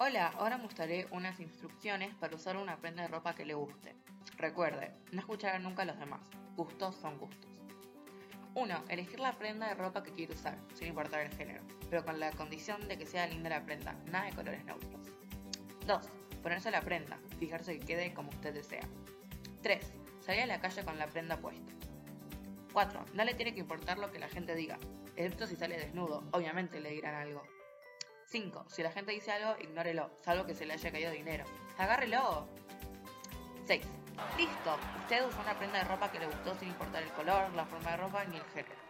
Hola, ahora mostraré unas instrucciones para usar una prenda de ropa que le guste. Recuerde, no escuchar nunca a los demás. Gustos son gustos. 1. Elegir la prenda de ropa que quiere usar, sin importar el género, pero con la condición de que sea linda la prenda, nada de colores neutros. 2. Ponerse la prenda, fijarse que quede como usted desea. 3. Salir a la calle con la prenda puesta. 4. No le tiene que importar lo que la gente diga, excepto si sale desnudo, obviamente le dirán algo. 5. Si la gente dice algo, ignórelo, salvo que se le haya caído dinero. ¡Agárrelo! 6. Listo, usted usó una prenda de ropa que le gustó sin importar el color, la forma de ropa ni el género.